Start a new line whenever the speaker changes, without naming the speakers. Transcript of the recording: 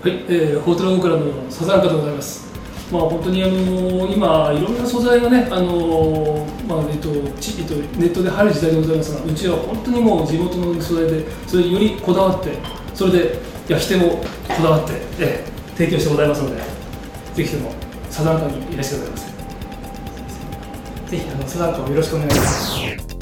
はい、えー、ホーテルオークラブのサザンカでございます。まあ本当にあの今いろんな素材がねあのまあえっとちえっとネットで入る時代でございますが、うちは本当にもう地元の素材でそれよりこだわって、それで焼き手もこだわって、えー、提供してございますので、ぜひともサザンカにいらっしてくださいませ。ぜひあのサザンカをよろしくお願いします。